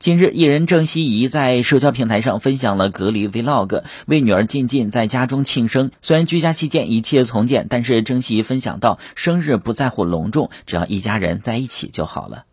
近日艺人郑希怡在社交平台上分享了隔离 vlog 为女儿静静在家中庆生。虽然居家期间一切从简但是郑希怡分享到生日不在乎隆重只要一家人在一起就好了。